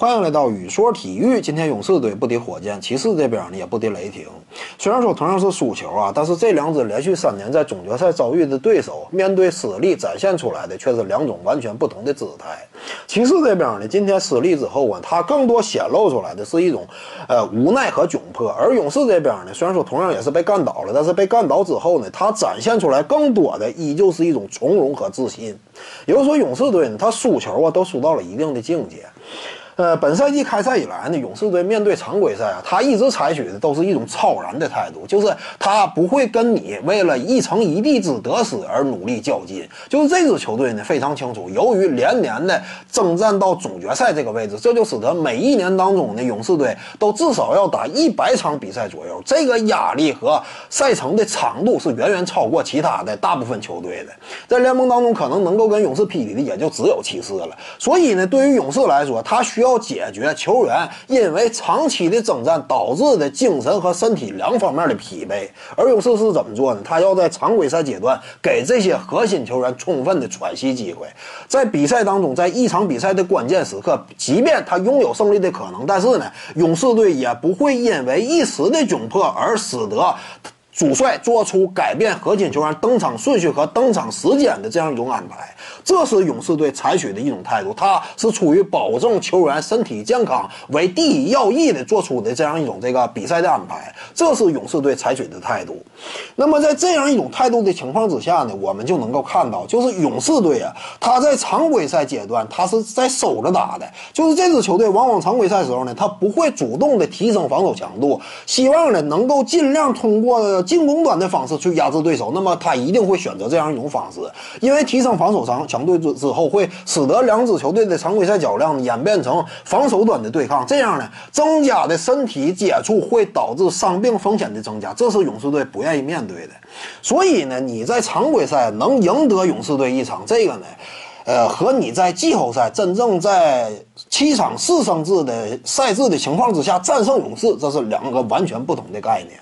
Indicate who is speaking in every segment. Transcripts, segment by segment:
Speaker 1: 欢迎来到宇说体育。今天勇士队不敌火箭，骑士这边呢也不敌雷霆。虽然说同样是输球啊，但是这两支连续三年在总决赛遭遇的对手，面对失利展现出来的却是两种完全不同的姿态。骑士这边呢，今天失利之后啊，他更多显露出来的是一种呃无奈和窘迫；而勇士这边呢，虽然说同样也是被干倒了，但是被干倒之后呢，他展现出来更多的依旧是一种从容和自信。也就是说，勇士队呢，他输球啊都输到了一定的境界。呃，本赛季开赛以来呢，勇士队面对常规赛啊，他一直采取的都是一种超然的态度，就是他不会跟你为了一城一地之得失而努力较劲。就是这支球队呢，非常清楚，由于连年的征战到总决赛这个位置，这就使得每一年当中呢，勇士队都至少要打一百场比赛左右，这个压力和赛程的长度是远远超过其他的大部分球队的。在联盟当中，可能能够跟勇士匹敌的也就只有骑士了。所以呢，对于勇士来说，他需要。要解决球员因为长期的征战导致的精神和身体两方面的疲惫，而勇士是怎么做呢？他要在常规赛阶段给这些核心球员充分的喘息机会，在比赛当中，在一场比赛的关键时刻，即便他拥有胜利的可能，但是呢，勇士队也不会因为一时的窘迫而使得。主帅做出改变核心球员登场顺序和登场时间的这样一种安排，这是勇士队采取的一种态度。他是出于保证球员身体健康为第一要义的做出的这样一种这个比赛的安排，这是勇士队采取的态度。那么在这样一种态度的情况之下呢，我们就能够看到，就是勇士队啊，他在常规赛阶段他是在守着打的，就是这支球队往往常规赛时候呢，他不会主动的提升防守强度，希望呢能够尽量通过。进攻端的方式去压制对手，那么他一定会选择这样一种方式，因为提升防守强强度之之后，会使得两支球队的常规赛较量演变成防守端的对抗，这样呢，增加的身体接触会导致伤病风险的增加，这是勇士队不愿意面对的。所以呢，你在常规赛能赢得勇士队一场，这个呢，呃，和你在季后赛真正在七场四胜制的赛制的情况之下战胜勇士，这是两个完全不同的概念。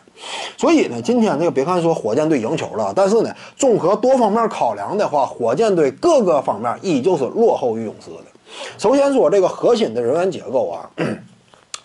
Speaker 1: 所以呢，今天这个别看说火箭队赢球了，但是呢，综合多方面考量的话，火箭队各个方面依旧是落后于勇士的。首先说这个核心的人员结构啊。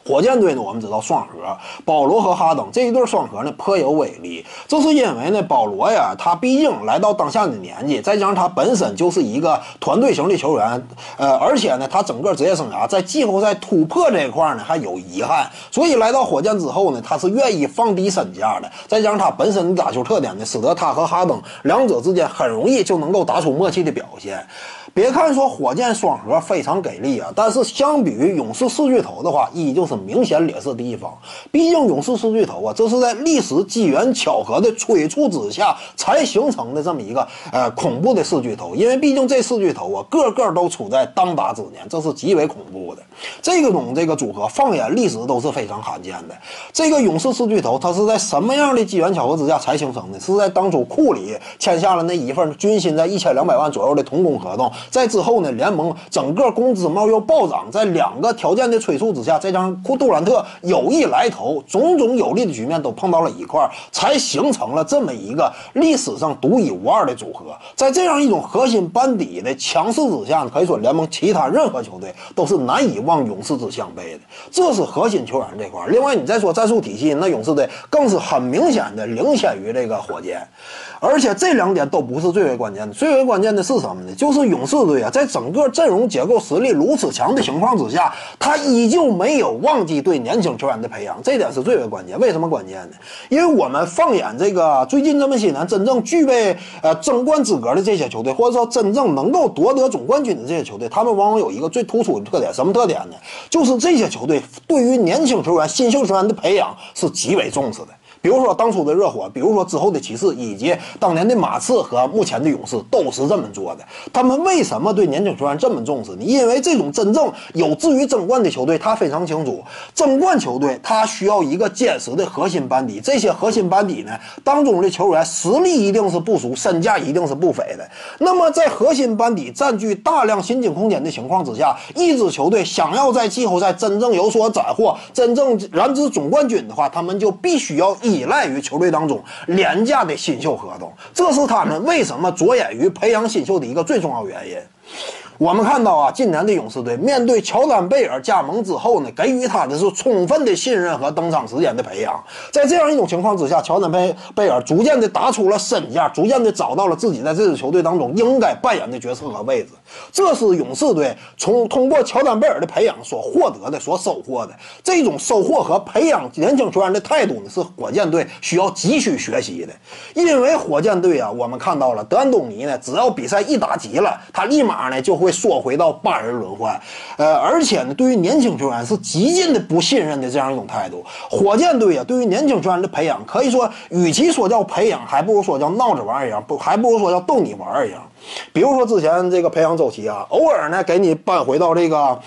Speaker 1: 火箭队呢，我们知道双核，保罗和哈登这一对双核呢颇有威力。这是因为呢，保罗呀，他毕竟来到当下的年纪，再加上他本身就是一个团队型的球员，呃，而且呢，他整个职业生涯在季后赛突破这一块呢还有遗憾，所以来到火箭之后呢，他是愿意放低身价的。再加上他本身的打球特点呢，使得他和哈登两者之间很容易就能够打出默契的表现。别看说火箭双核非常给力啊，但是相比于勇士四巨头的话，依旧是明显劣势的一方。毕竟勇士四巨头啊，这是在历史机缘巧合的催促之下才形成的这么一个呃恐怖的四巨头。因为毕竟这四巨头啊，个个都处在当打之年，这是极为恐怖的。这个种这个组合，放眼历史都是非常罕见的。这个勇士四巨头，它是在什么样的机缘巧合之下才形成的？是在当初库里签下了那一份军薪在一千两百万左右的同工合同。在之后呢，联盟整个工资帽又暴涨，在两个条件的催促之下，这张库杜兰特有意来投，种种有利的局面都碰到了一块儿，才形成了这么一个历史上独一无二的组合。在这样一种核心班底的强势之下，可以说联盟其他任何球队都是难以望勇士之项背的。这是核心球员这块儿。另外，你再说战术体系，那勇士队更是很明显的领先于这个火箭。而且这两点都不是最为关键的，最为关键的是什么呢？就是勇士四队啊，在整个阵容结构实力如此强的情况之下，他依旧没有忘记对年轻球员的培养，这点是最为关键。为什么关键呢？因为我们放眼这个最近这么些年，真正具备呃争冠资格的这些球队，或者说真正能够夺得总冠军的这些球队，他们往往有一个最突出的特点，什么特点呢？就是这些球队对于年轻球员、新秀球员的培养是极为重视的。比如说当初的热火，比如说之后的骑士，以及当年的马刺和目前的勇士，都是这么做的。他们为什么对年轻球员这么重视呢？因为这种真正有志于争冠的球队，他非常清楚，争冠球队他需要一个坚实的核心班底。这些核心班底呢，当中的球员实力一定是不俗，身价一定是不菲的。那么在核心班底占据大量薪金空间的情况之下，一支球队想要在季后赛真正有所斩获，真正燃指总冠军的话，他们就必须要一。依赖于球队当中廉价的新秀合同，这是他们为什么着眼于培养新秀的一个最重要原因。我们看到啊，今年的勇士队面对乔丹贝尔加盟之后呢，给予他的是充分的信任和登场时间的培养。在这样一种情况之下，乔丹贝贝尔逐渐的打出了身价，逐渐的找到了自己在这支球队当中应该扮演的角色和位置。这是勇士队从通过乔丹贝尔的培养所获得的、所收获的这种收获和培养年轻球员的态度呢，是火箭队需要急需学习的。因为火箭队啊，我们看到了德安东尼呢，只要比赛一打急了，他立马呢就。会缩回到八人轮换，呃，而且呢，对于年轻球员是极尽的不信任的这样一种态度。火箭队啊，对于年轻球员的培养，可以说，与其说叫培养，还不如说叫闹着玩一样，不，还不如说叫逗你玩一样。比如说之前这个培养周期啊，偶尔呢给你扳回到这个，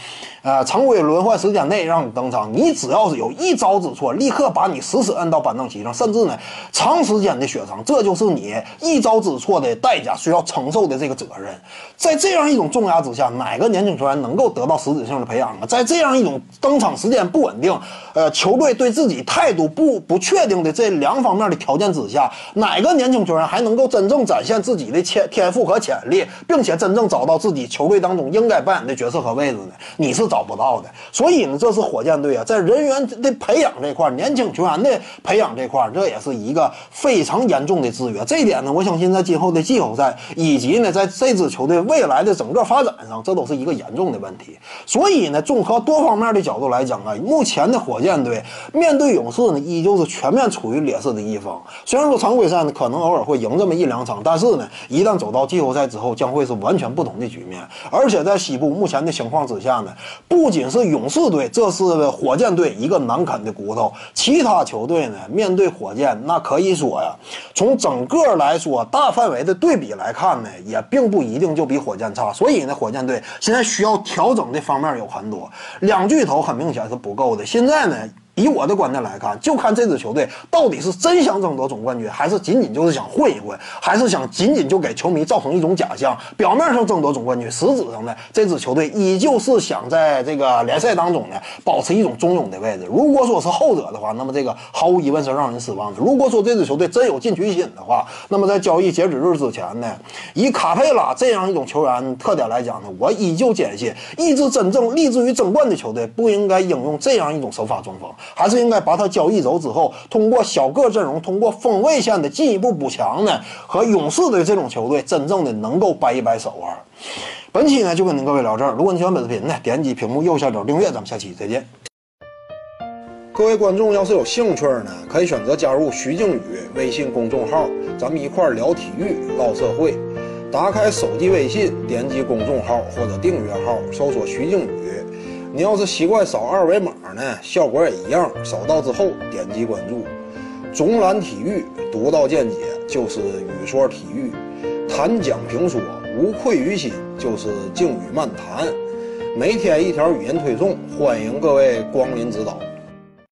Speaker 1: 呃，常规轮换时间内让你登场，你只要是有一招之错，立刻把你死死摁到板凳席上，甚至呢长时间的雪藏，这就是你一招之错的代价，需要承受的这个责任。在这样一种重压之下，哪个年轻球员能够得到实质性的培养啊？在这样一种登场时间不稳定，呃，球队对自己态度不不确定的这两方面的条件之下，哪个年轻球员还能够真正展现自己的天天赋和？潜力，并且真正找到自己球队当中应该扮演的角色和位置呢？你是找不到的。所以呢，这是火箭队啊，在人员的培养这块，年轻球员的培养这块，这也是一个非常严重的制约。这一点呢，我相信在今后的季后赛以及呢，在这支球队未来的整个发展上，这都是一个严重的问题。所以呢，综合多方面的角度来讲啊，目前的火箭队面对勇士呢，依旧是全面处于劣势的一方。虽然说常规赛呢，可能偶尔会赢这么一两场，但是呢，一旦走到季后赛，赛之后将会是完全不同的局面，而且在西部目前的情况之下呢，不仅是勇士队，这是火箭队一个难啃的骨头，其他球队呢面对火箭，那可以说呀，从整个来说大范围的对比来看呢，也并不一定就比火箭差，所以呢，火箭队现在需要调整的方面有很多，两巨头很明显是不够的，现在呢。以我的观点来看，就看这支球队到底是真想争夺总冠军，还是仅仅就是想混一混，还是想仅仅就给球迷造成一种假象。表面上争夺总冠军，实质上呢，这支球队依旧是想在这个联赛当中呢保持一种中庸的位置。如果说是后者的话，那么这个毫无疑问是让人失望的。如果说这支球队真有进取心的话，那么在交易截止日之前呢，以卡佩拉这样一种球员特点来讲呢，我依旧坚信，一支真正立志于争冠的球队不应该应用这样一种手法中锋。还是应该把他交易走之后，通过小个阵容，通过锋卫线的进一步补强呢，和勇士队这种球队真正的能够掰一掰手腕。本期呢就跟您各位聊这儿，如果你喜欢本视频呢，点击屏幕右下角订阅，咱们下期再见。各位观众要是有兴趣呢，可以选择加入徐静宇微信公众号，咱们一块聊体育、唠社会。打开手机微信，点击公众号或者订阅号，搜索徐静宇。你要是习惯扫二维码呢，效果也一样。扫到之后点击关注。总览体育，独到见解就是语说体育，谈讲评说无愧于心就是静语漫谈。每天一条语音推送，欢迎各位光临指导。